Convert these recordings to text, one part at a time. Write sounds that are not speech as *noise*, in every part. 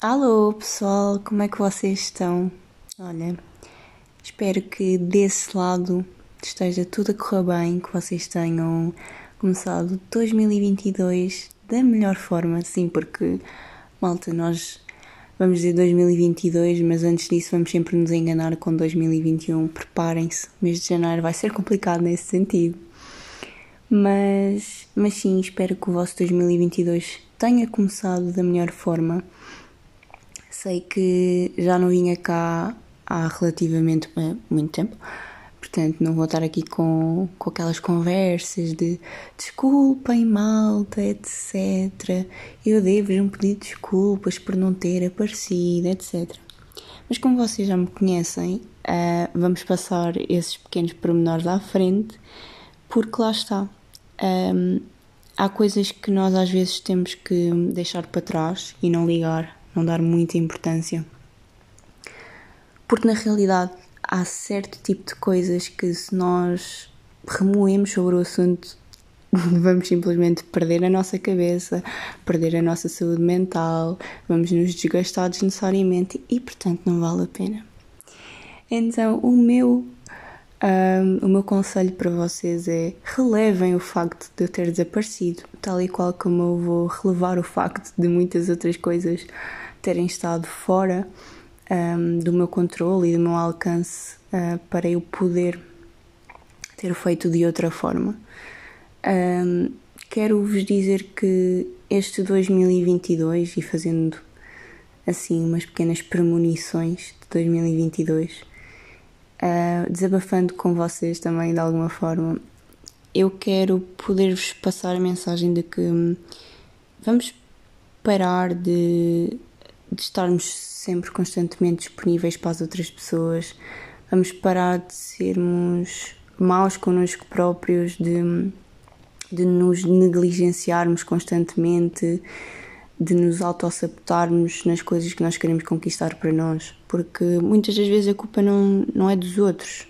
Alô pessoal, como é que vocês estão? Olha, espero que desse lado esteja tudo a correr bem, que vocês tenham começado 2022 da melhor forma, sim, porque malta, nós vamos dizer 2022, mas antes disso vamos sempre nos enganar com 2021. Preparem-se, o mês de janeiro vai ser complicado nesse sentido. Mas, mas sim, espero que o vosso 2022 tenha começado da melhor forma Sei que já não vinha cá há relativamente muito tempo, portanto não vou estar aqui com, com aquelas conversas de desculpem malta, etc. Eu devo-vos um pedido de desculpas por não ter aparecido, etc. Mas como vocês já me conhecem, uh, vamos passar esses pequenos pormenores à frente, porque lá está. Um, há coisas que nós às vezes temos que deixar para trás e não ligar não dar muita importância. Porque na realidade há certo tipo de coisas que se nós remoemos sobre o assunto *laughs* vamos simplesmente perder a nossa cabeça, perder a nossa saúde mental, vamos nos desgastar desnecessariamente e portanto não vale a pena. Então o meu um, o meu conselho para vocês é relevem o facto de eu ter desaparecido, tal e qual como eu vou relevar o facto de muitas outras coisas terem estado fora um, do meu controle e do meu alcance uh, para eu poder ter feito de outra forma. Um, quero vos dizer que este 2022, e fazendo assim umas pequenas premonições de 2022, uh, desabafando com vocês também de alguma forma, eu quero poder-vos passar a mensagem de que hum, vamos parar de de estarmos sempre constantemente disponíveis para as outras pessoas, vamos parar de sermos maus connosco próprios, de, de nos negligenciarmos constantemente, de nos autossabotarmos nas coisas que nós queremos conquistar para nós, porque muitas das vezes a culpa não, não é dos outros,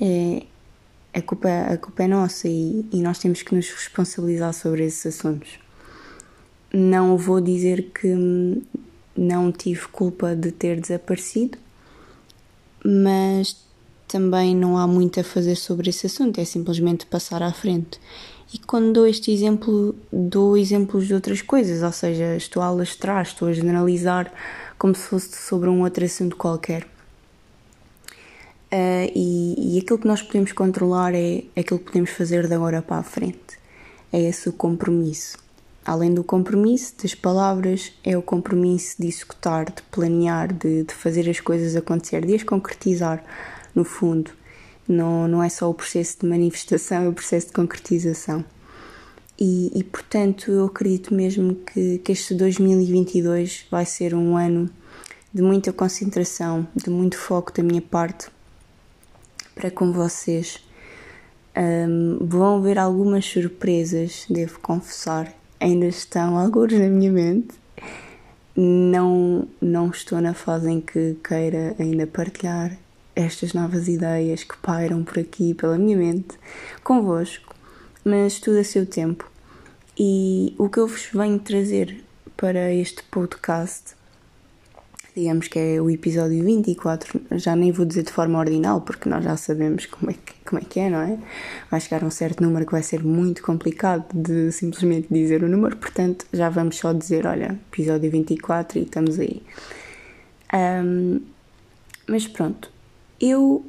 é, a, culpa, a culpa é nossa e, e nós temos que nos responsabilizar sobre esses assuntos. Não vou dizer que não tive culpa de ter desaparecido, mas também não há muito a fazer sobre esse assunto, é simplesmente passar à frente. E quando dou este exemplo, dou exemplos de outras coisas, ou seja, estou a alastrar, estou a generalizar como se fosse sobre um outro assunto qualquer. Uh, e, e aquilo que nós podemos controlar é aquilo que podemos fazer de agora para a frente. É esse o compromisso. Além do compromisso das palavras, é o compromisso de executar, de planear, de, de fazer as coisas acontecer, de as concretizar, no fundo. Não, não é só o processo de manifestação, é o processo de concretização. E, e portanto, eu acredito mesmo que, que este 2022 vai ser um ano de muita concentração, de muito foco da minha parte para com vocês. Um, vão ver algumas surpresas, devo confessar, ainda estão alguns na minha mente. Não, não estou na fase em que queira ainda partilhar estas novas ideias que pairam por aqui pela minha mente convosco, mas tudo a seu tempo. E o que eu vos venho trazer para este podcast digamos que é o episódio 24, já nem vou dizer de forma ordinal, porque nós já sabemos como é que, como é, que é, não é? Vai chegar um certo número que vai ser muito complicado de simplesmente dizer o número, portanto já vamos só dizer, olha, episódio 24 e estamos aí. Um, mas pronto, eu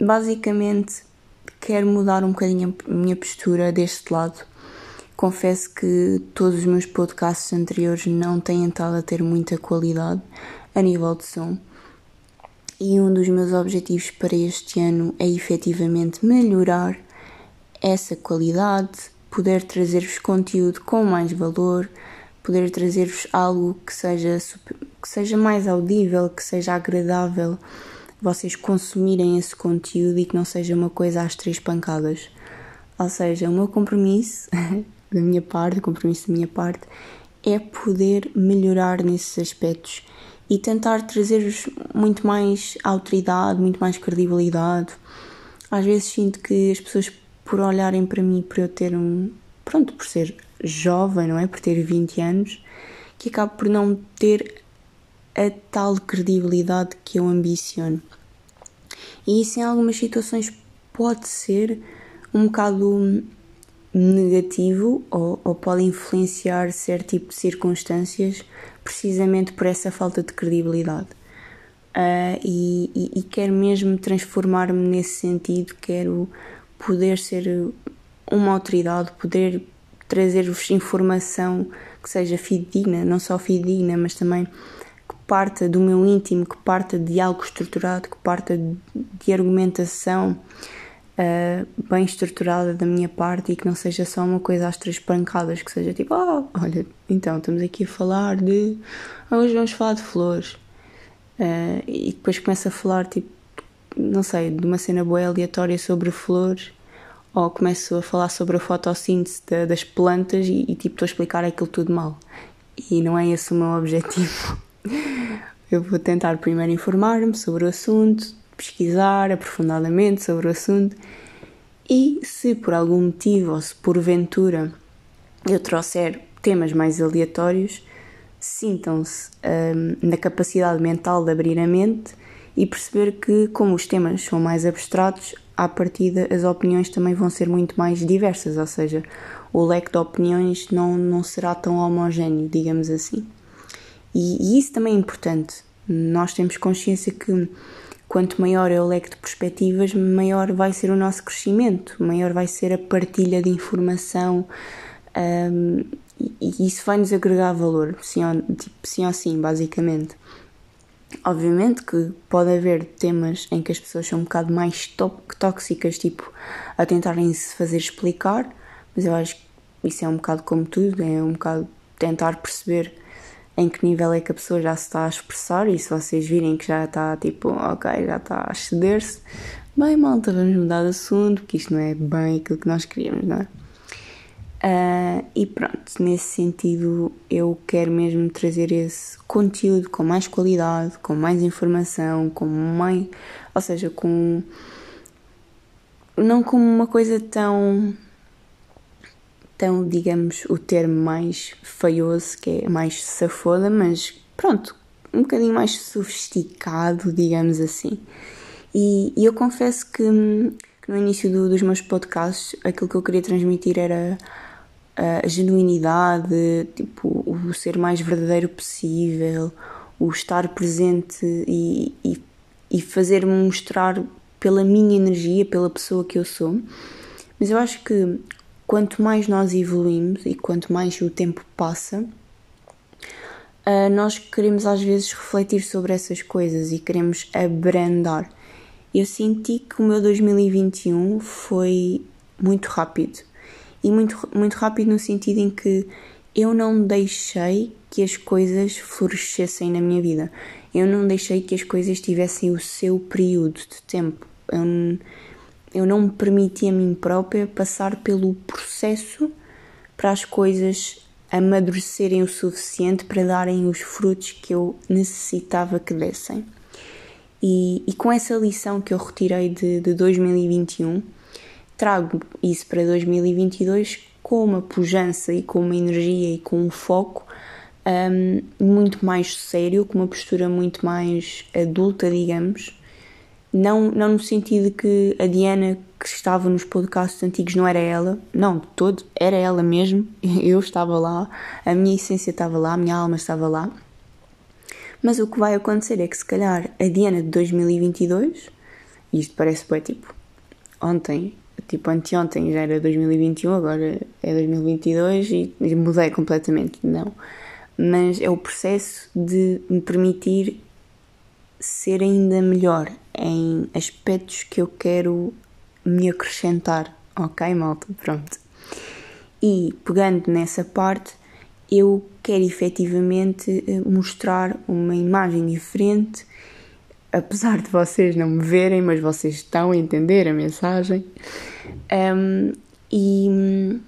basicamente quero mudar um bocadinho a minha postura deste lado. Confesso que todos os meus podcasts anteriores não têm estado a ter muita qualidade, a nível de som. E um dos meus objetivos para este ano é efetivamente melhorar essa qualidade, poder trazer-vos conteúdo com mais valor, poder trazer-vos algo que seja, que seja mais audível, que seja agradável vocês consumirem esse conteúdo e que não seja uma coisa às três pancadas. Ou seja, o meu compromisso *laughs* da minha parte, o compromisso da minha parte, é poder melhorar nesses aspectos e tentar trazer-vos muito mais autoridade, muito mais credibilidade. Às vezes sinto que as pessoas, por olharem para mim, por eu ter um. Pronto, por ser jovem, não é? Por ter 20 anos, que acabo por não ter a tal credibilidade que eu ambiciono. E isso em algumas situações pode ser um bocado negativo ou, ou pode influenciar certo tipo de circunstâncias precisamente por essa falta de credibilidade. Uh, e, e, e, quero mesmo transformar-me nesse sentido, quero poder ser uma autoridade, poder trazer-vos informação que seja fidedigna, não só fidedigna, mas também parta do meu íntimo, que parta de algo estruturado, que parta de argumentação uh, bem estruturada da minha parte e que não seja só uma coisa às três pancadas, que seja tipo, oh, olha, então estamos aqui a falar de. Hoje vamos falar de flores. Uh, e depois começa a falar, tipo, não sei, de uma cena boa aleatória sobre flores, ou começo a falar sobre a fotossíntese das plantas e, e tipo, estou a explicar aquilo tudo mal. E não é esse o meu objetivo. *laughs* Eu vou tentar primeiro informar-me sobre o assunto, pesquisar aprofundadamente sobre o assunto e se por algum motivo ou se porventura eu trouxer temas mais aleatórios, sintam-se um, na capacidade mental de abrir a mente e perceber que, como os temas são mais abstratos, à partida as opiniões também vão ser muito mais diversas, ou seja, o leque de opiniões não, não será tão homogéneo, digamos assim. E, e isso também é importante. Nós temos consciência que quanto maior é o leque de perspectivas, maior vai ser o nosso crescimento, maior vai ser a partilha de informação, um, e isso vai nos agregar valor, sim ou, tipo, sim ou sim, basicamente. Obviamente que pode haver temas em que as pessoas são um bocado mais tóxicas, tipo, a tentarem se fazer explicar, mas eu acho que isso é um bocado como tudo, é um bocado tentar perceber em que nível é que a pessoa já se está a expressar e se vocês virem que já está tipo, ok, já está a ceder-se, bem malta, vamos mudar de assunto, porque isto não é bem aquilo que nós queríamos, não é? Uh, e pronto, nesse sentido eu quero mesmo trazer esse conteúdo com mais qualidade, com mais informação, com mais. ou seja, com. não como uma coisa tão. Tão, digamos, o termo mais feioso, que é mais safoda, mas pronto, um bocadinho mais sofisticado, digamos assim. E, e eu confesso que, que no início do, dos meus podcasts aquilo que eu queria transmitir era a genuinidade, tipo, o ser mais verdadeiro possível, o estar presente e, e, e fazer-me mostrar pela minha energia, pela pessoa que eu sou. Mas eu acho que quanto mais nós evoluímos e quanto mais o tempo passa, uh, nós queremos às vezes refletir sobre essas coisas e queremos abrandar. Eu senti que o meu 2021 foi muito rápido e muito, muito rápido no sentido em que eu não deixei que as coisas florescessem na minha vida. Eu não deixei que as coisas tivessem o seu período de tempo. Eu, eu não me permiti a mim própria passar pelo processo para as coisas amadurecerem o suficiente para darem os frutos que eu necessitava que dessem. E, e com essa lição que eu retirei de, de 2021, trago isso para 2022 com uma pujança e com uma energia e com um foco um, muito mais sério, com uma postura muito mais adulta, digamos. Não, não no sentido que a Diana que estava nos podcasts antigos não era ela, não, de todo, era ela mesmo. *laughs* Eu estava lá, a minha essência estava lá, a minha alma estava lá. Mas o que vai acontecer é que se calhar a Diana de 2022, e isto parece bem tipo ontem, tipo anteontem já era 2021, agora é 2022 e, e mudei completamente, não. Mas é o processo de me permitir ser ainda melhor em aspectos que eu quero me acrescentar, ok, malta? Pronto. E pegando nessa parte, eu quero efetivamente eh, mostrar uma imagem diferente apesar de vocês não me verem, mas vocês estão a entender a mensagem. Um, e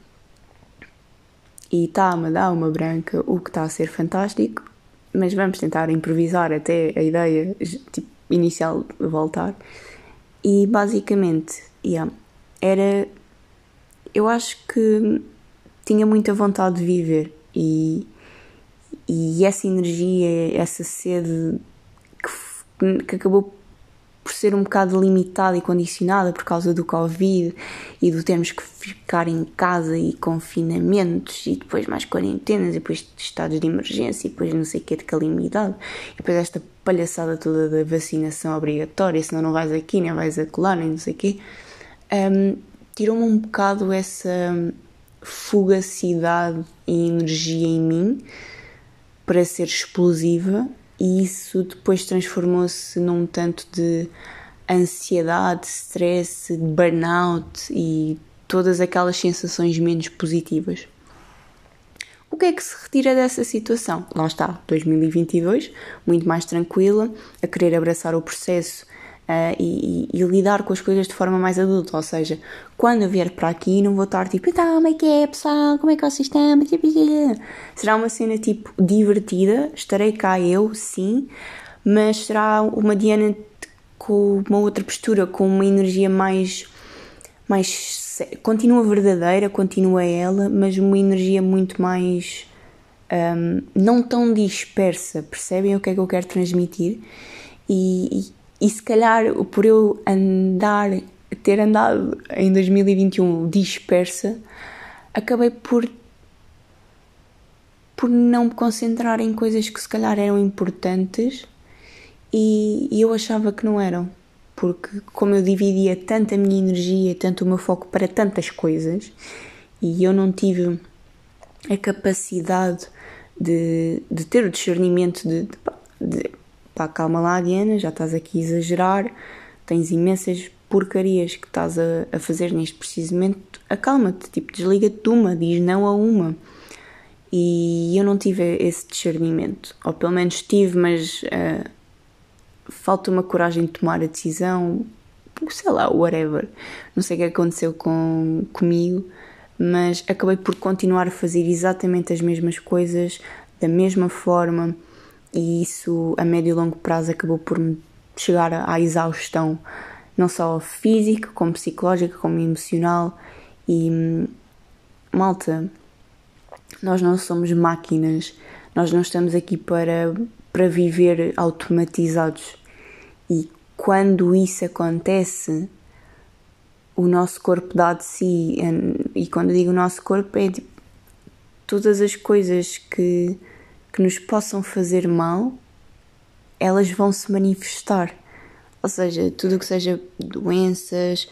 e está-me a dar uma branca, o que está a ser fantástico, mas vamos tentar improvisar até a ideia tipo, inicial voltar. E basicamente, yeah, era. Eu acho que tinha muita vontade de viver e, e essa energia, essa sede que, que acabou por ser um bocado limitada e condicionada por causa do Covid e do termos que ficar em casa e confinamentos e depois mais quarentenas e depois estados de emergência e depois não sei o que de calamidade e depois esta palhaçada toda da vacinação obrigatória, senão não vais aqui, nem vais acolá, nem não sei o quê, um, tirou-me um bocado essa fugacidade e energia em mim para ser explosiva e isso depois transformou-se num tanto de ansiedade, stress, burnout e todas aquelas sensações menos positivas. O que é que se retira dessa situação? Lá está, 2022, muito mais tranquila, a querer abraçar o processo Uh, e, e, lidar com as coisas de forma mais adulta. Ou seja, quando eu vier para aqui, não vou estar tipo, então, como é que é, pessoal? Como é que vocês estão? Será uma cena tipo divertida, estarei cá eu, sim, mas será uma Diana com uma outra postura, com uma energia mais. mais continua verdadeira, continua ela, mas uma energia muito mais. Um, não tão dispersa, percebem o que é que eu quero transmitir? E se calhar por eu andar, ter andado em 2021 dispersa, acabei por por não me concentrar em coisas que se calhar eram importantes e, e, eu achava que não eram. Porque como eu dividia tanto a minha energia, tanto o meu foco para tantas coisas, e eu não tive a capacidade de, de ter o discernimento de, de, de pá, calma lá, Diana, já estás aqui a exagerar, tens imensas porcarias que estás a, a fazer neste preciso momento, acalma-te, tipo, desliga-te de uma, diz não a uma. E eu não tive esse discernimento, ou pelo menos tive, mas uh, falta uma coragem de tomar a decisão, sei lá, whatever. Não sei o que aconteceu com, comigo, mas acabei por continuar a fazer exatamente as mesmas coisas, da mesma forma e isso a médio e longo prazo acabou por me chegar à exaustão, não só física, como psicológica, como emocional. E malta, nós não somos máquinas, nós não estamos aqui para, para viver automatizados. E quando isso acontece, o nosso corpo dá de si. E quando digo o nosso corpo, é tipo, todas as coisas que que nos possam fazer mal, elas vão se manifestar. Ou seja, tudo o que seja doenças,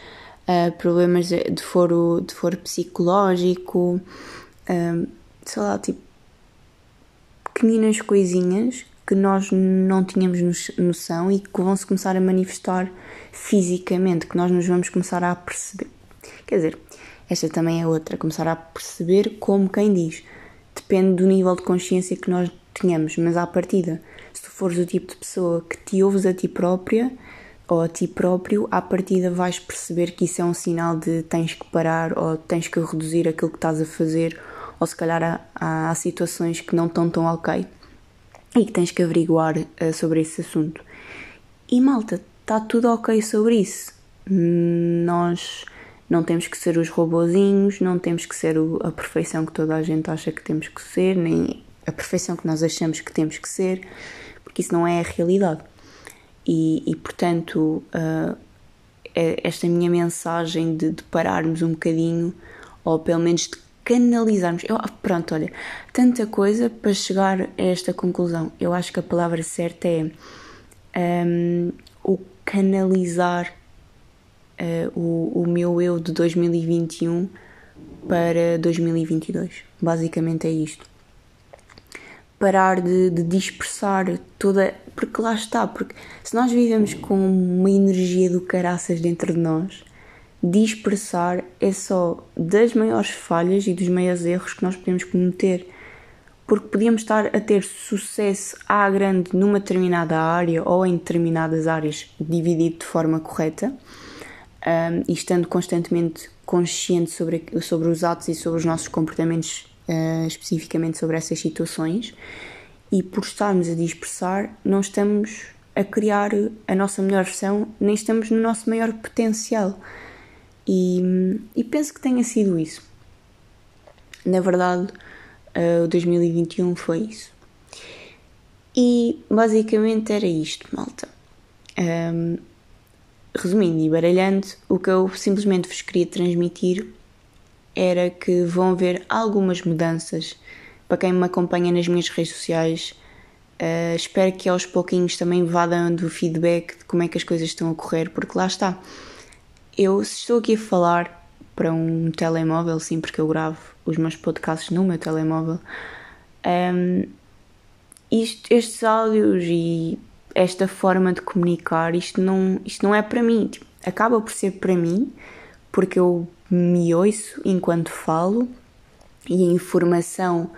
uh, problemas de foro, de foro psicológico, uh, sei lá, tipo, pequeninas coisinhas que nós não tínhamos noção e que vão se começar a manifestar fisicamente, que nós nos vamos começar a perceber. Quer dizer, esta também é outra, começar a perceber como quem diz depende do nível de consciência que nós tenhamos, mas à partida, se tu fores o tipo de pessoa que te ouves a ti própria ou a ti próprio, à partida vais perceber que isso é um sinal de tens que parar ou tens que reduzir aquilo que estás a fazer, ou se calhar há, há situações que não estão tão ok e que tens que averiguar uh, sobre esse assunto. E malta, está tudo ok sobre isso. Nós não temos que ser os robozinhos, não temos que ser a perfeição que toda a gente acha que temos que ser, nem a perfeição que nós achamos que temos que ser, porque isso não é a realidade. E, e portanto, uh, esta minha mensagem de, de, pararmos um bocadinho, ou pelo menos de canalizarmos. Eu, pronto, olha, tanta coisa para chegar a esta conclusão. Eu acho que a palavra certa é um, o canalizar uh, o, o meu eu de 2021 para 2022. Basicamente é isto. Parar de, de dispersar toda. Porque lá está, porque se nós vivemos com uma energia do caraças dentro de nós, dispersar é só das maiores falhas e dos maiores erros que nós podemos cometer. Porque podíamos estar a ter sucesso à grande numa determinada área ou em determinadas áreas, dividido de forma correta, um, e estando constantemente consciente sobre, sobre os atos e sobre os nossos comportamentos, uh, especificamente sobre essas situações, e por estarmos a dispersar, não estamos a criar a nossa melhor versão, nem estamos no nosso maior potencial. E, e penso que tenha sido isso. Na verdade, uh, o 2021 foi isso. E basicamente era isto, malta. Um, resumindo e baralhando, o que eu simplesmente vos queria transmitir era que vão haver algumas mudanças para quem me acompanha nas minhas redes sociais. Uh, espero que aos pouquinhos também vá dando feedback de como é que as coisas estão a correr, porque lá está. Eu estou aqui a falar para um telemóvel, sim, porque eu gravo os meus podcasts no meu telemóvel. Um, isto, estes áudios e esta forma de comunicar, isto não, isto não é para mim. Tipo, acaba por ser para mim, porque eu me ouço enquanto falo e a informação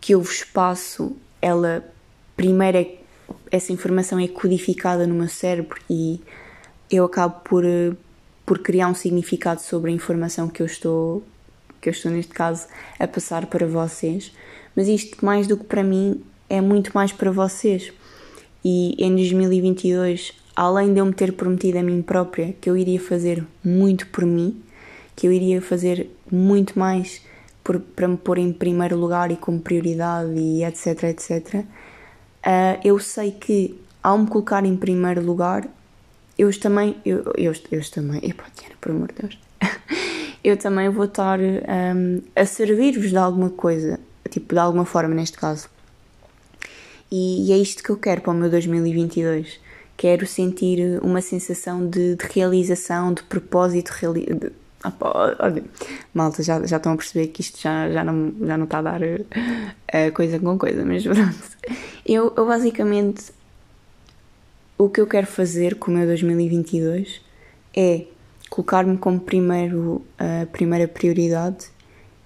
que eu vos passo, ela primeiro é, essa informação é codificada no meu cérebro e eu acabo por, por criar um significado sobre a informação que eu estou que eu estou neste caso a passar para vocês, mas isto mais do que para mim é muito mais para vocês. E em 2022, além de eu me ter prometido a mim própria que eu iria fazer muito por mim, que eu iria fazer muito mais por, para me pôr em primeiro lugar e como prioridade e etc, etc, uh, eu sei que ao me colocar em primeiro lugar, eu também, eu, eu, eu também, epá, por amor de Deus, *laughs* eu também vou estar um, a servir-vos de alguma coisa, tipo, de alguma forma neste caso. E, e, é isto que eu quero para o meu 2022. Quero sentir uma sensação de, de realização, de propósito. Reali de, olha, malta, já, já estão a perceber que isto já, já, não, já não está a dar uh, coisa com coisa, mas *laughs* pronto. Eu, eu basicamente. O que eu quero fazer com o meu 2022 é colocar-me como primeiro, a uh, primeira prioridade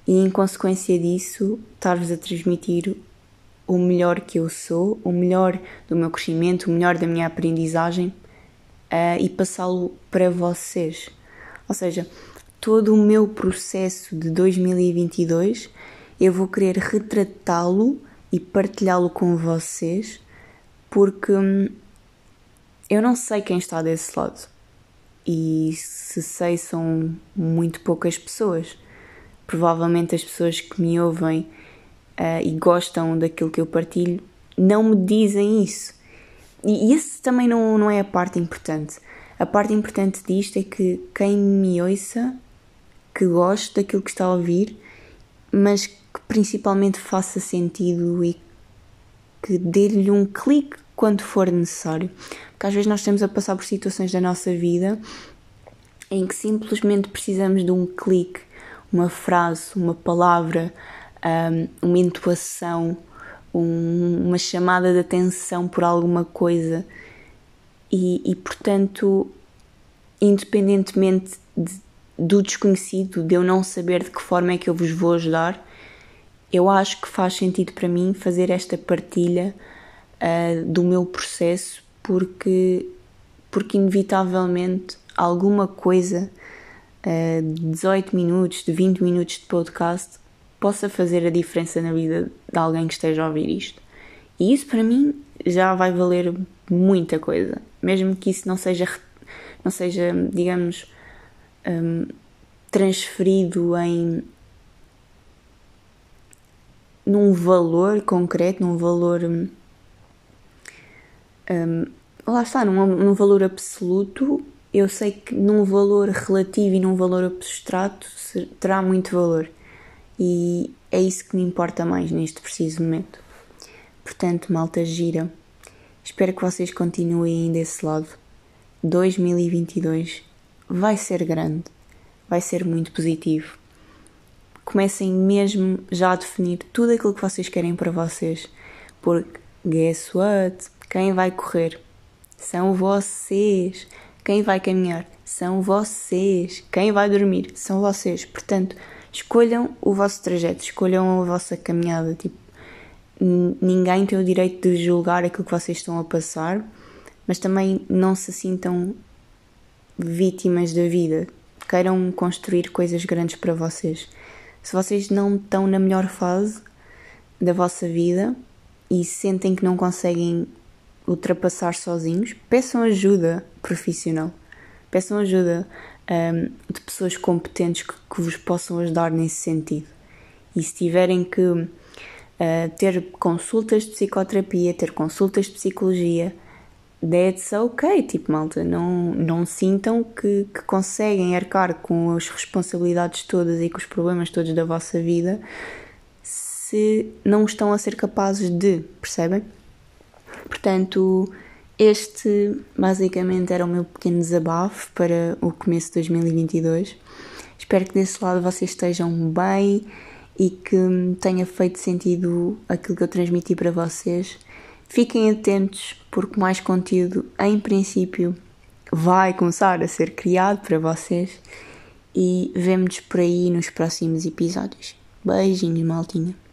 e, em consequência disso, estar-vos a transmitir o melhor que eu sou, o melhor do meu crescimento, o melhor da minha aprendizagem uh, e passá-lo para vocês. Ou seja, todo o meu processo de 2022 eu vou querer retratá-lo e partilhá-lo com vocês porque hum, eu não sei quem está desse lado e se sei são muito poucas pessoas. Provavelmente as pessoas que me ouvem uh, e gostam daquilo que eu partilho não me dizem isso. E, isso também não, não é a parte importante. A parte importante disto é que quem me ouça, que goste daquilo que está a ouvir, mas que principalmente faça sentido e que dê-lhe um clique quando for necessário. Porque às vezes nós estamos a passar por situações da nossa vida em que simplesmente precisamos de um clique, uma frase, uma palavra, um, uma intuação, um, uma chamada de atenção por alguma coisa. E, e portanto, independentemente de, do desconhecido, de eu não saber de que forma é que eu vos vou ajudar, eu acho que faz sentido para mim fazer esta partilha uh, do meu processo, porque, porque inevitavelmente alguma coisa uh, de 18 minutos, de 20 minutos de podcast possa fazer a diferença na vida de alguém que esteja a ouvir isto. E isso para mim já vai valer muita coisa, mesmo que isso não seja, não seja digamos, um, transferido em num valor concreto, num valor um, lá está, num, num valor absoluto, eu sei que num valor relativo e num valor abstrato terá muito valor e é isso que me importa mais neste preciso momento. Portanto, malta gira, espero que vocês continuem desse lado. 2022 vai ser grande, vai ser muito positivo. Comecem mesmo já a definir tudo aquilo que vocês querem para vocês, porque guess what? Quem vai correr são vocês. Quem vai caminhar são vocês. Quem vai dormir são vocês. Portanto, escolham o vosso trajeto, escolham a vossa caminhada. Tipo, ninguém tem o direito de julgar aquilo que vocês estão a passar, mas também não se sintam vítimas da vida. Queiram construir coisas grandes para vocês. Se vocês não estão na melhor fase da vossa vida e sentem que não conseguem ultrapassar sozinhos, peçam ajuda profissional. Peçam ajuda um, de pessoas competentes que, que, vos possam ajudar nesse sentido. E se tiverem que uh, ter consultas de psicoterapia, ter consultas de psicologia. That's ok, tipo, malta, não, não sintam que, que conseguem arcar com as responsabilidades todas e com os problemas todos da vossa vida se não estão a ser capazes de, percebem? Portanto, este basicamente era o meu pequeno desabafo para o começo de 2022. Espero que desse lado vocês estejam bem e que tenha feito sentido aquilo que eu transmiti para vocês. Fiquem atentos porque mais conteúdo, em princípio, vai começar a ser criado para vocês e vemo-nos por aí nos próximos episódios. Beijinhos, maltinha.